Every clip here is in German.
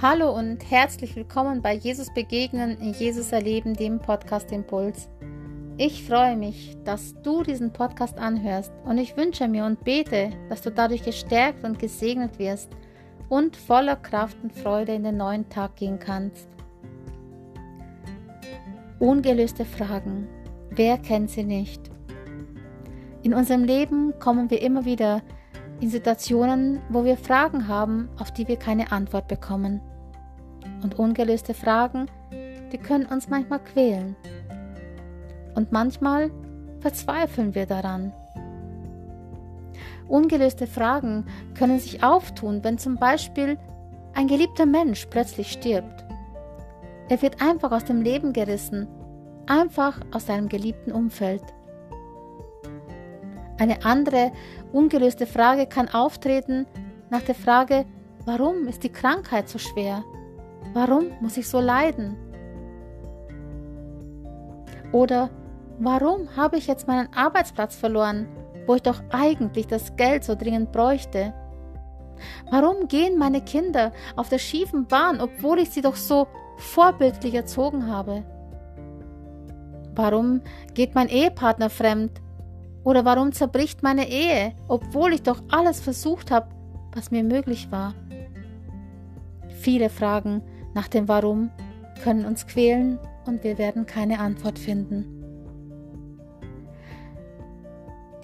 Hallo und herzlich willkommen bei Jesus Begegnen in Jesus Erleben, dem Podcast Impuls. Ich freue mich, dass du diesen Podcast anhörst und ich wünsche mir und bete, dass du dadurch gestärkt und gesegnet wirst und voller Kraft und Freude in den neuen Tag gehen kannst. Ungelöste Fragen. Wer kennt sie nicht? In unserem Leben kommen wir immer wieder in Situationen, wo wir Fragen haben, auf die wir keine Antwort bekommen. Und ungelöste Fragen, die können uns manchmal quälen. Und manchmal verzweifeln wir daran. Ungelöste Fragen können sich auftun, wenn zum Beispiel ein geliebter Mensch plötzlich stirbt. Er wird einfach aus dem Leben gerissen, einfach aus seinem geliebten Umfeld. Eine andere ungelöste Frage kann auftreten nach der Frage, warum ist die Krankheit so schwer? Warum muss ich so leiden? Oder warum habe ich jetzt meinen Arbeitsplatz verloren, wo ich doch eigentlich das Geld so dringend bräuchte? Warum gehen meine Kinder auf der schiefen Bahn, obwohl ich sie doch so vorbildlich erzogen habe? Warum geht mein Ehepartner fremd, oder warum zerbricht meine Ehe, obwohl ich doch alles versucht habe, was mir möglich war? Viele Fragen nach dem Warum können uns quälen und wir werden keine Antwort finden.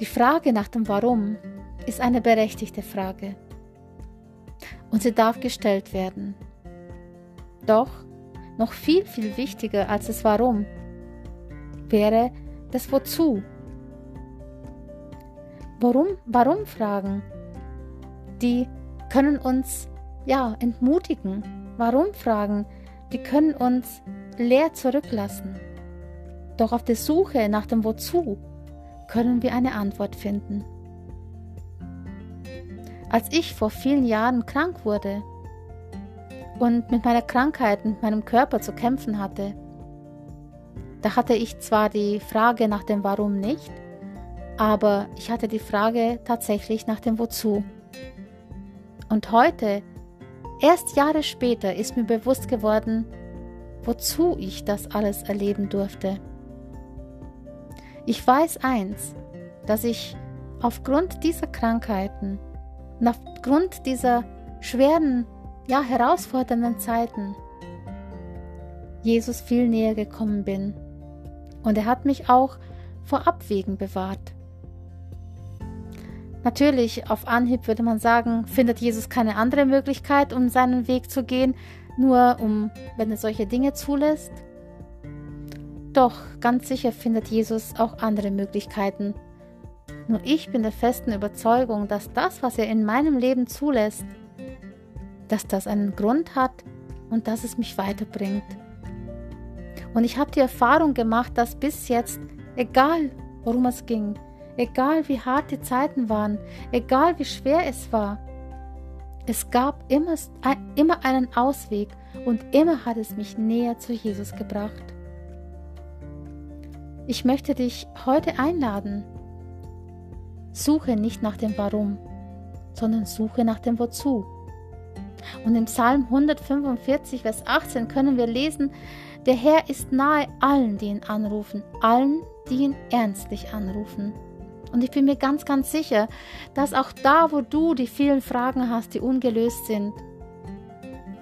Die Frage nach dem Warum ist eine berechtigte Frage und sie darf gestellt werden. Doch noch viel, viel wichtiger als das Warum wäre das Wozu Warum, warum Fragen, die können uns ja entmutigen. Warum Fragen, die können uns leer zurücklassen. Doch auf der Suche nach dem Wozu können wir eine Antwort finden. Als ich vor vielen Jahren krank wurde und mit meiner Krankheit, mit meinem Körper zu kämpfen hatte, da hatte ich zwar die Frage nach dem Warum nicht, aber ich hatte die Frage tatsächlich nach dem Wozu. Und heute, erst Jahre später, ist mir bewusst geworden, wozu ich das alles erleben durfte. Ich weiß eins, dass ich aufgrund dieser Krankheiten und aufgrund dieser schweren, ja herausfordernden Zeiten Jesus viel näher gekommen bin. Und er hat mich auch vor Abwägen bewahrt. Natürlich, auf Anhieb würde man sagen, findet Jesus keine andere Möglichkeit, um seinen Weg zu gehen, nur um, wenn er solche Dinge zulässt. Doch, ganz sicher findet Jesus auch andere Möglichkeiten. Nur ich bin der festen Überzeugung, dass das, was er in meinem Leben zulässt, dass das einen Grund hat und dass es mich weiterbringt. Und ich habe die Erfahrung gemacht, dass bis jetzt, egal worum es ging, egal wie hart die Zeiten waren, egal wie schwer es war. Es gab immer, immer einen Ausweg und immer hat es mich näher zu Jesus gebracht. Ich möchte dich heute einladen. Suche nicht nach dem Warum, sondern suche nach dem Wozu. Und im Psalm 145, Vers 18 können wir lesen, der Herr ist nahe allen, die ihn anrufen, allen, die ihn ernstlich anrufen. Und ich bin mir ganz, ganz sicher, dass auch da, wo du die vielen Fragen hast, die ungelöst sind,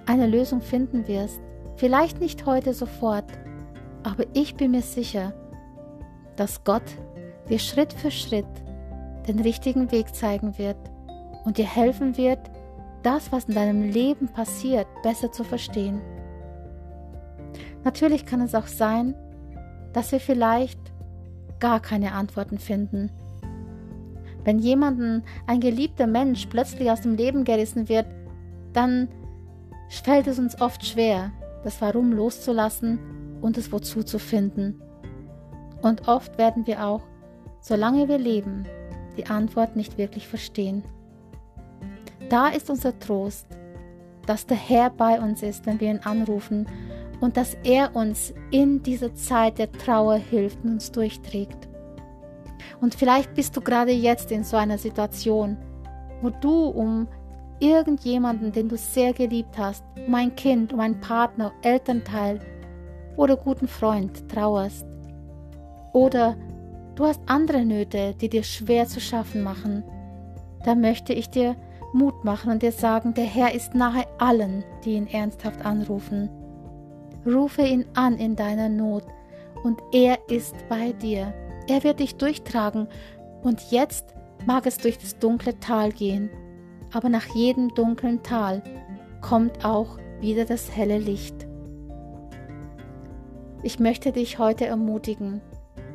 eine Lösung finden wirst. Vielleicht nicht heute sofort, aber ich bin mir sicher, dass Gott dir Schritt für Schritt den richtigen Weg zeigen wird und dir helfen wird, das, was in deinem Leben passiert, besser zu verstehen. Natürlich kann es auch sein, dass wir vielleicht gar keine Antworten finden wenn jemanden ein geliebter Mensch plötzlich aus dem Leben gerissen wird, dann fällt es uns oft schwer, das Warum loszulassen und das Wozu zu finden. Und oft werden wir auch, solange wir leben, die Antwort nicht wirklich verstehen. Da ist unser Trost, dass der Herr bei uns ist, wenn wir ihn anrufen und dass er uns in dieser Zeit der Trauer hilft und uns durchträgt. Und vielleicht bist du gerade jetzt in so einer Situation, wo du um irgendjemanden, den du sehr geliebt hast, um ein Kind, um einen Partner, Elternteil oder guten Freund trauerst. Oder du hast andere Nöte, die dir schwer zu schaffen machen. Da möchte ich dir Mut machen und dir sagen, der Herr ist nahe allen, die ihn ernsthaft anrufen. Rufe ihn an in deiner Not und er ist bei dir. Er wird dich durchtragen. Und jetzt mag es durch das dunkle Tal gehen, aber nach jedem dunklen Tal kommt auch wieder das helle Licht. Ich möchte dich heute ermutigen,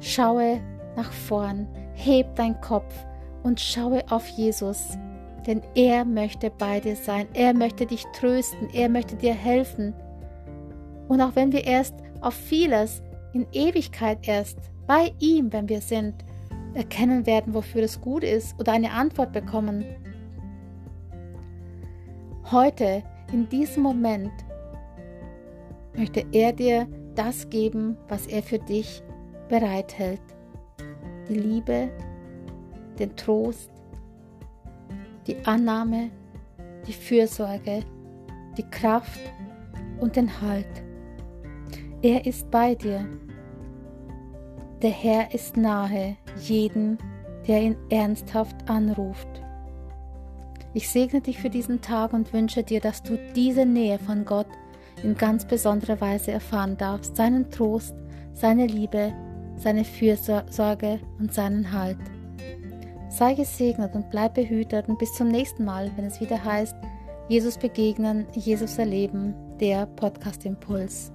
schaue nach vorn, heb dein Kopf und schaue auf Jesus, denn er möchte bei dir sein, er möchte dich trösten, er möchte dir helfen. Und auch wenn wir erst auf vieles in Ewigkeit erst bei ihm, wenn wir sind, erkennen werden, wofür es gut ist oder eine Antwort bekommen. Heute, in diesem Moment, möchte er dir das geben, was er für dich bereithält. Die Liebe, den Trost, die Annahme, die Fürsorge, die Kraft und den Halt. Er ist bei dir. Der Herr ist nahe jedem, der ihn ernsthaft anruft. Ich segne dich für diesen Tag und wünsche dir, dass du diese Nähe von Gott in ganz besonderer Weise erfahren darfst, seinen Trost, seine Liebe, seine Fürsorge und seinen Halt. Sei gesegnet und bleib behütet und bis zum nächsten Mal, wenn es wieder heißt, Jesus begegnen, Jesus erleben, der Podcast Impuls.